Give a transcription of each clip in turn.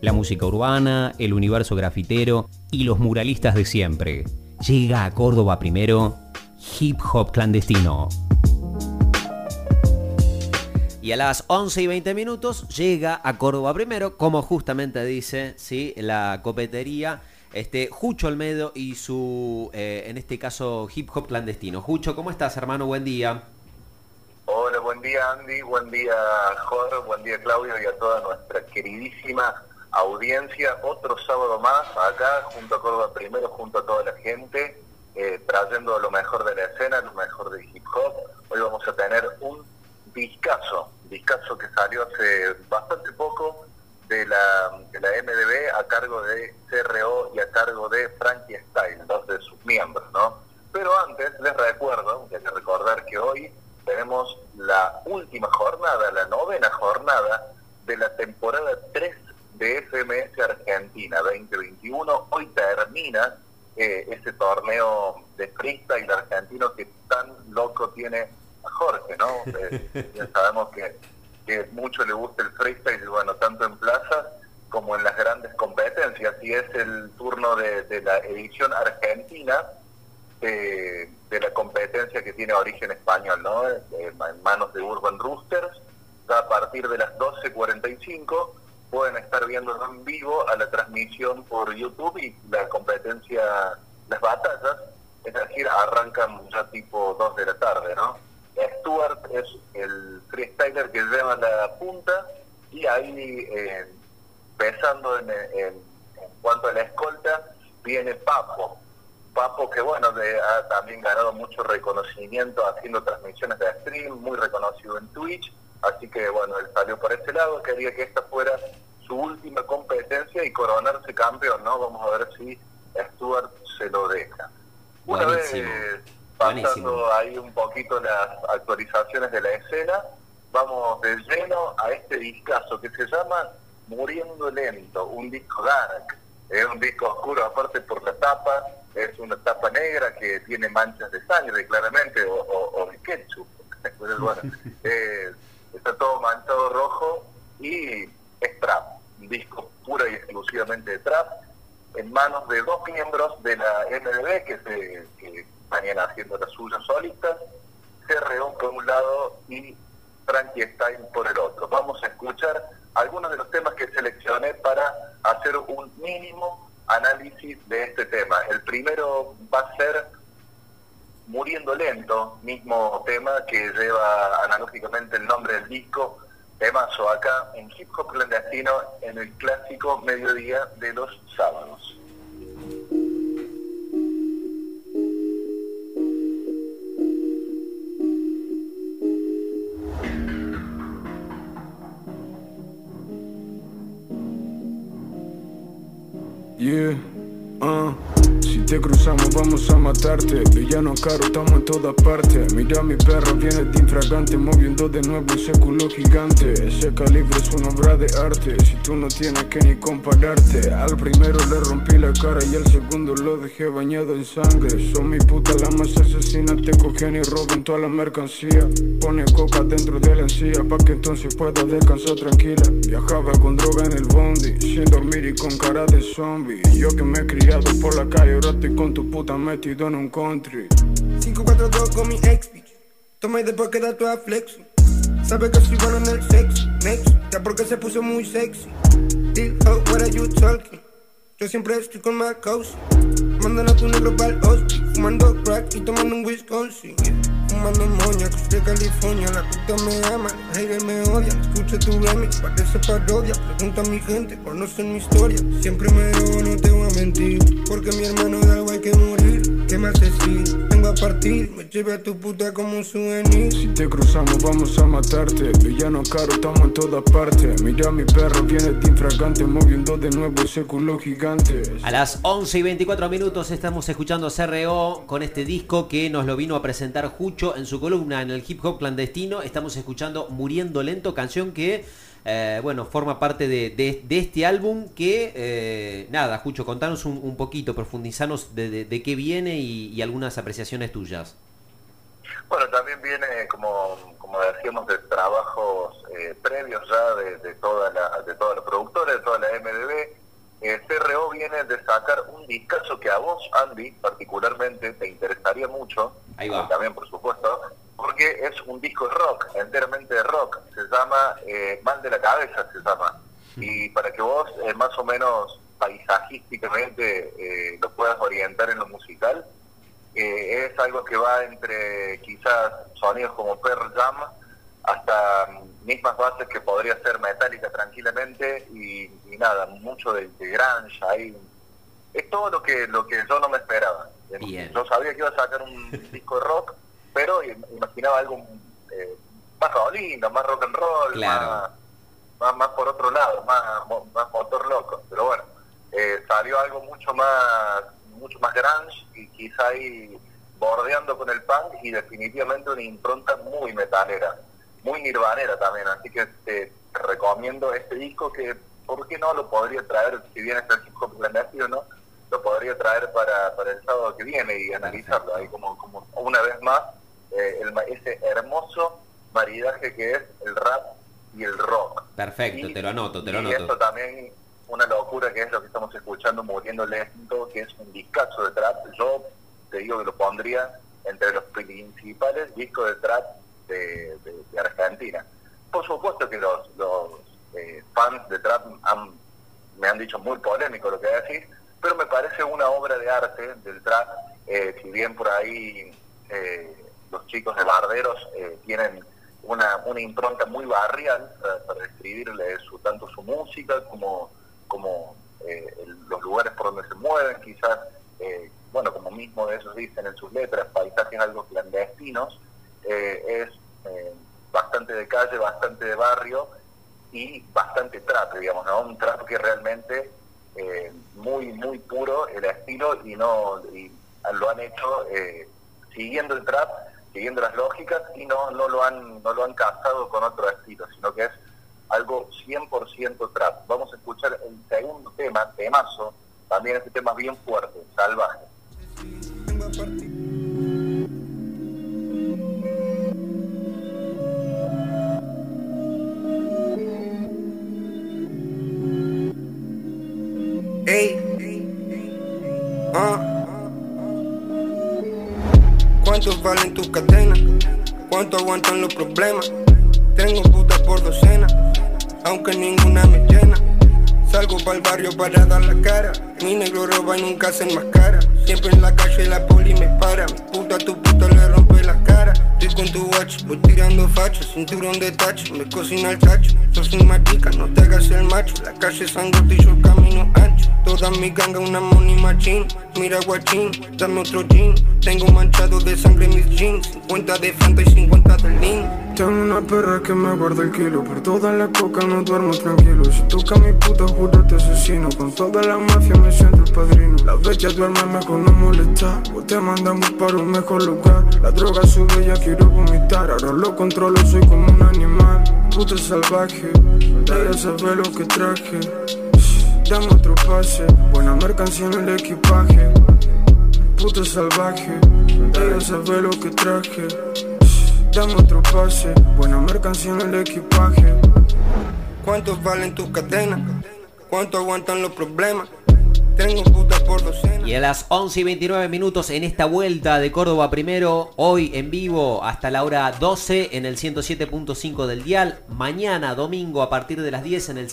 la música urbana, el universo grafitero y los muralistas de siempre. Llega a Córdoba primero Hip Hop Clandestino. Y a las 11 y 20 minutos llega a Córdoba primero, como justamente dice ¿sí? la copetería, este, Jucho Almedo y su, eh, en este caso, hip hop clandestino. Jucho, ¿cómo estás, hermano? Buen día. Hola, buen día Andy, buen día Jorge, buen día Claudio y a toda nuestra queridísima audiencia. Otro sábado más acá, junto a Córdoba Primero, junto a toda la gente, eh, trayendo lo mejor de la escena, lo mejor del hip hop. Hoy vamos a tener un discazo, discazo que salió hace bastante poco de la, de la MDB a cargo de CRO y a cargo de Frankie Style, dos de sus miembros, ¿no? Pero antes les recuerdo, hay que recordar que hoy tenemos la última jornada, la novena jornada de la temporada 3 de FMS Argentina 2021. Hoy termina eh, ese torneo de freestyle argentino que tan loco tiene a Jorge, ¿no? Eh, ya sabemos que, que mucho le gusta el freestyle, bueno, tanto en plaza como en las grandes competencias. Y es el turno de, la edición argentina de, la competencia que tiene origen español, ¿no? en manos de Urban Roosters. A partir de las 12.45 pueden estar viendo en vivo a la transmisión por YouTube y la competencia, las batallas, es decir, arrancan ya tipo 2 de la tarde, ¿no? Stuart es el freestyler que lleva la punta y ahí, eh, pensando en, en, cuanto a la escolta, viene Papo. Papo que, bueno, ha también ganado mucho reconocimiento haciendo transmisiones de stream, muy reconocido en Twitch Así que bueno, él salió por ese lado, quería que esta fuera su última competencia y coronarse campeón, ¿no? Vamos a ver si Stuart se lo deja. Una vez pasando ahí un poquito las actualizaciones de la escena, vamos de lleno a este discazo que se llama Muriendo Lento, un disco dark, es un disco oscuro aparte por la tapa, es una tapa negra que tiene manchas de sangre claramente o, de ketchup. bueno, eh, está todo manchado rojo y es trap, disco pura y exclusivamente de trap, en manos de dos miembros de la MDB que, se, que haciendo las suyas solistas, CRO por un lado y Frankenstein por el otro. Vamos a escuchar algunos de los temas que seleccioné para hacer un mínimo análisis de este tema. El primero va a ser Muriendo Lento, mismo tema que lleva analógicamente el nombre del disco, temazo acá en Hip Hop Clandestino en el clásico mediodía de los sábados. Vamos a matarte. Villano caro, estamos en toda parte Mira mi perro, viene de infragante Moviendo de nuevo ese culo gigante. Ese calibre es una obra de arte. Si tú no tienes que ni compararte. Al primero le rompí la cara Y al segundo lo dejé bañado en sangre. Son mi puta la más asesina Te cogen y roban toda la mercancía. Pone coca dentro de la encía Pa' que entonces pueda descansar tranquila. Viajaba con droga en el bondi Sin dormir y con cara de zombie. Yo que me he criado por la calle Ahora estoy con tu puta metido en un country. 542 con mi ex. Bitch Toma y después queda toda flexo. Sabe que soy bueno en el sexo Next, ya porque se puso muy sexy. Deal, how, what are you talking? Yo siempre estoy con my coast Mandan a tu negro pa'l hospi Fumando crack y tomando un Wisconsin Fumando moña, que de California La puta me ama, los haters me odian. Escucha tu remix, parece parodia. Pregunta a mi gente, conocen mi historia. Siempre me robo, no te voy a mentir Porque mi hermano de algo hay que morir ¿Qué me hace si vengo a partir? Me lleve a tu puta como un souvenir Si te cruzamos vamos a matarte Villano caro, estamos en todas partes Mira mi perro, viene de infragante Moviendo de nuevo ese culo gigante A las 11 y 24 minutos estamos escuchando CRO Con este disco que nos lo vino a presentar Jucho en su columna en el hip hop clandestino. Estamos escuchando Muriendo Lento, canción que, eh, bueno, forma parte de, este álbum que, eh, nada, Jucho, contanos un, poquito, profundizanos de, qué viene y, algunas apreciaciones tuyas. Bueno, también viene, como, como decíamos, de trabajos eh, previos ya de, toda la, de toda la productora, de toda la MDB. Eh, CRO viene de sacar un discazo que a vos, Andy, particularmente te interesaría mucho, Ahí va. también por supuesto, porque es un disco de rock, enteramente de rock, se llama eh, Mal de la Cabeza, se llama. Y para que vos eh, más o menos paisajísticamente eh, lo puedas orientar en lo musical, es algo que va entre quizás sonidos como Pearl Jam hasta mismas bases que podría ser Metallica tranquilamente y, nada, mucho de, grunge, ahí es todo lo que lo que yo no me esperaba. Yo sabía que iba a sacar un disco de rock, pero imaginaba algo eh, más rolino, más rock and roll, más, más, por otro lado, más, más motor loco. Pero bueno, eh, salió algo mucho más mucho más grunge y quizá ahí bordeando con el punk y definitivamente una impronta muy metalera, muy nirvanera también, así que te, recomiendo este disco que, ¿por qué no lo podría traer, si bien está el hip hop no? Lo podría traer para, para el sábado que viene y analizarlo ahí como, como una vez más eh, ese hermoso maridaje que es el rap y el rock. Perfecto, te lo anoto, te lo anoto. Y esto también una locura que es lo que estamos escuchando Muriendo Lento, que es un discazo de trap. Yo te digo que lo pondría entre los principales discos de trap de, Argentina. Por supuesto que los, los eh, fans de trap me han dicho muy polémico lo que decís, pero me parece una obra de arte del trap, eh, si bien por ahí eh, los chicos de Barderos tienen una, una impronta muy barrial para, describirle su, tanto su música como como eh, los lugares por donde se mueven, quizás, eh, bueno, como mismo de ellos dicen en sus letras, paisajes algo clandestinos, eh, es bastante de calle, bastante de barrio y bastante trap, digamos, ¿no? Un trap que realmente muy, muy puro el estilo y no y lo han hecho siguiendo el trap, siguiendo las lógicas y no, no lo han no lo han casado con otro estilo, sino que es algo 100% trap. Vamos a escuchar el segundo tema, temazo, también este tema bien fuerte, salvaje. ¿Cuántos valen tus cadenas? ¿Cuánto aguantan los problemas? Tengo putas por docena aunque ninguna me llena. Salgo para el barrio para dar la cara. Mi negro roba y nunca se enmascara. Siempre en la calle la poli me para. Mi puta tu puta le rompe la cara. Estoy con tu watch, voy tirando facha, cinturón de tacho, me cocina el tacho. Sos un matica, no te hagas el macho. La calle es y yo camino ancho. Toda mi ganga una money machine. Mira guachín, dame otro jean. Tengo manchado de sangre mis jeans. 50 de Fanta y 50 de Lean. Tengo una perra que me guarda el kilo. Por toda la coca no duermo tranquilo. Si toca mi puta, juro te asesino. Con toda la mafia me siento el padrino. La bella duerme mejor no molestar. O te mandamos para un mejor lugar. La droga sube, ya quiero vomitar. Ahora lo controlo, soy como un animal. Puta salvaje, ella sabe lo que traje. Dame otro pase, buena mercancía en el equipaje. Puta salvaje, ella sabe lo que traje. Dame otro pase, buena mercancía en el equipaje. ¿Cuántos valen tus cadenas? ¿Cuánto aguantan los problemas? Tengo puta por docena. Y a las 11 y 29 minutos en esta vuelta de Córdoba primero, hoy en vivo hasta la hora 12 en el 107.5 del dial, mañana domingo a partir de las 10 en el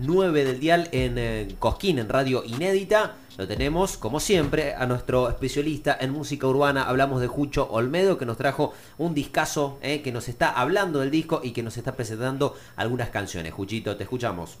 103.9 del dial en eh, Cosquín, en Radio Inédita. Lo tenemos, como siempre, a nuestro especialista en música urbana. Hablamos de Jucho Olmedo, que nos trajo un discazo, eh, que nos está hablando del disco y que nos está presentando algunas canciones. Juchito, te escuchamos.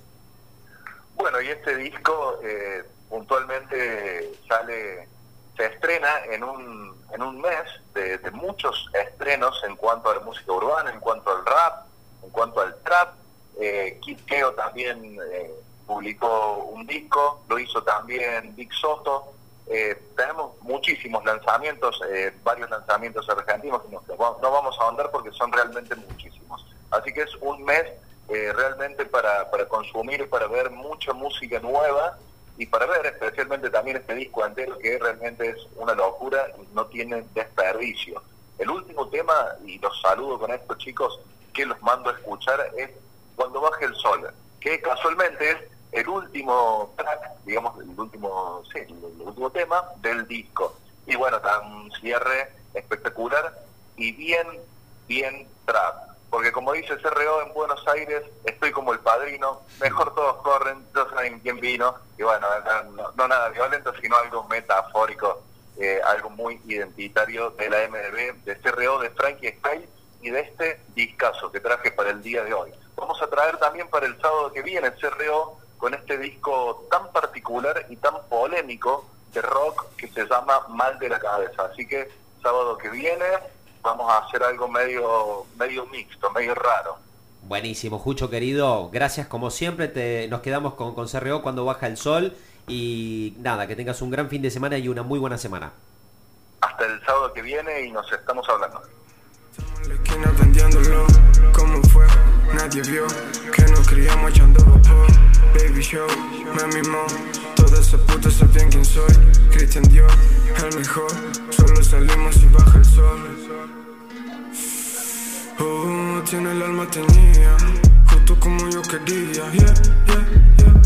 Bueno, y este disco eh, puntualmente sale, se estrena en un, en un mes de, muchos estrenos en cuanto a la música urbana, en cuanto al rap, en cuanto al trap. Eh, Keo también eh, publicó un disco, lo hizo también Big Soto. Eh, tenemos muchísimos lanzamientos, varios lanzamientos argentinos, no, no vamos a ahondar porque son realmente muchísimos. Así que es un mes eh, realmente para, para consumir, para ver mucha música nueva y para ver especialmente también este disco entero que realmente es una locura y no tiene desperdicio. El último tema, y los saludo con esto chicos, que los mando a escuchar es Cuando baje el sol, que casualmente es el último track, digamos, el último, sí, el, último tema del disco. Y bueno, tan un cierre espectacular y bien, bien trap. Porque como dice CRO en Buenos Aires, estoy como el padrino, mejor todos corren, yo saben quién vino, y bueno, no, nada violento, sino algo metafórico, eh, algo muy identitario de la MDB, de CRO, de Frankie Sky y de este discazo que traje para el día de hoy. Vamos a traer también para el sábado que viene CRO con este disco tan particular y tan polémico de rock que se llama Mal de la Cabeza. Así que sábado que viene vamos a hacer algo medio, medio mixto, medio raro. Buenísimo, Jucho querido, gracias como siempre, te, nos quedamos con, con CRO cuando baja el sol y nada, que tengas un gran fin de semana y una muy buena semana. Hasta el sábado que viene y nos estamos hablando. Nadie vio que nos criamos echando Baby show, me mimó. Todas esas putas sabían quién soy. Christian Dior, el mejor. Solo salimos y baja el sol. Oh, tiene el alma tenía Justo como yo quería. Yeah, yeah, yeah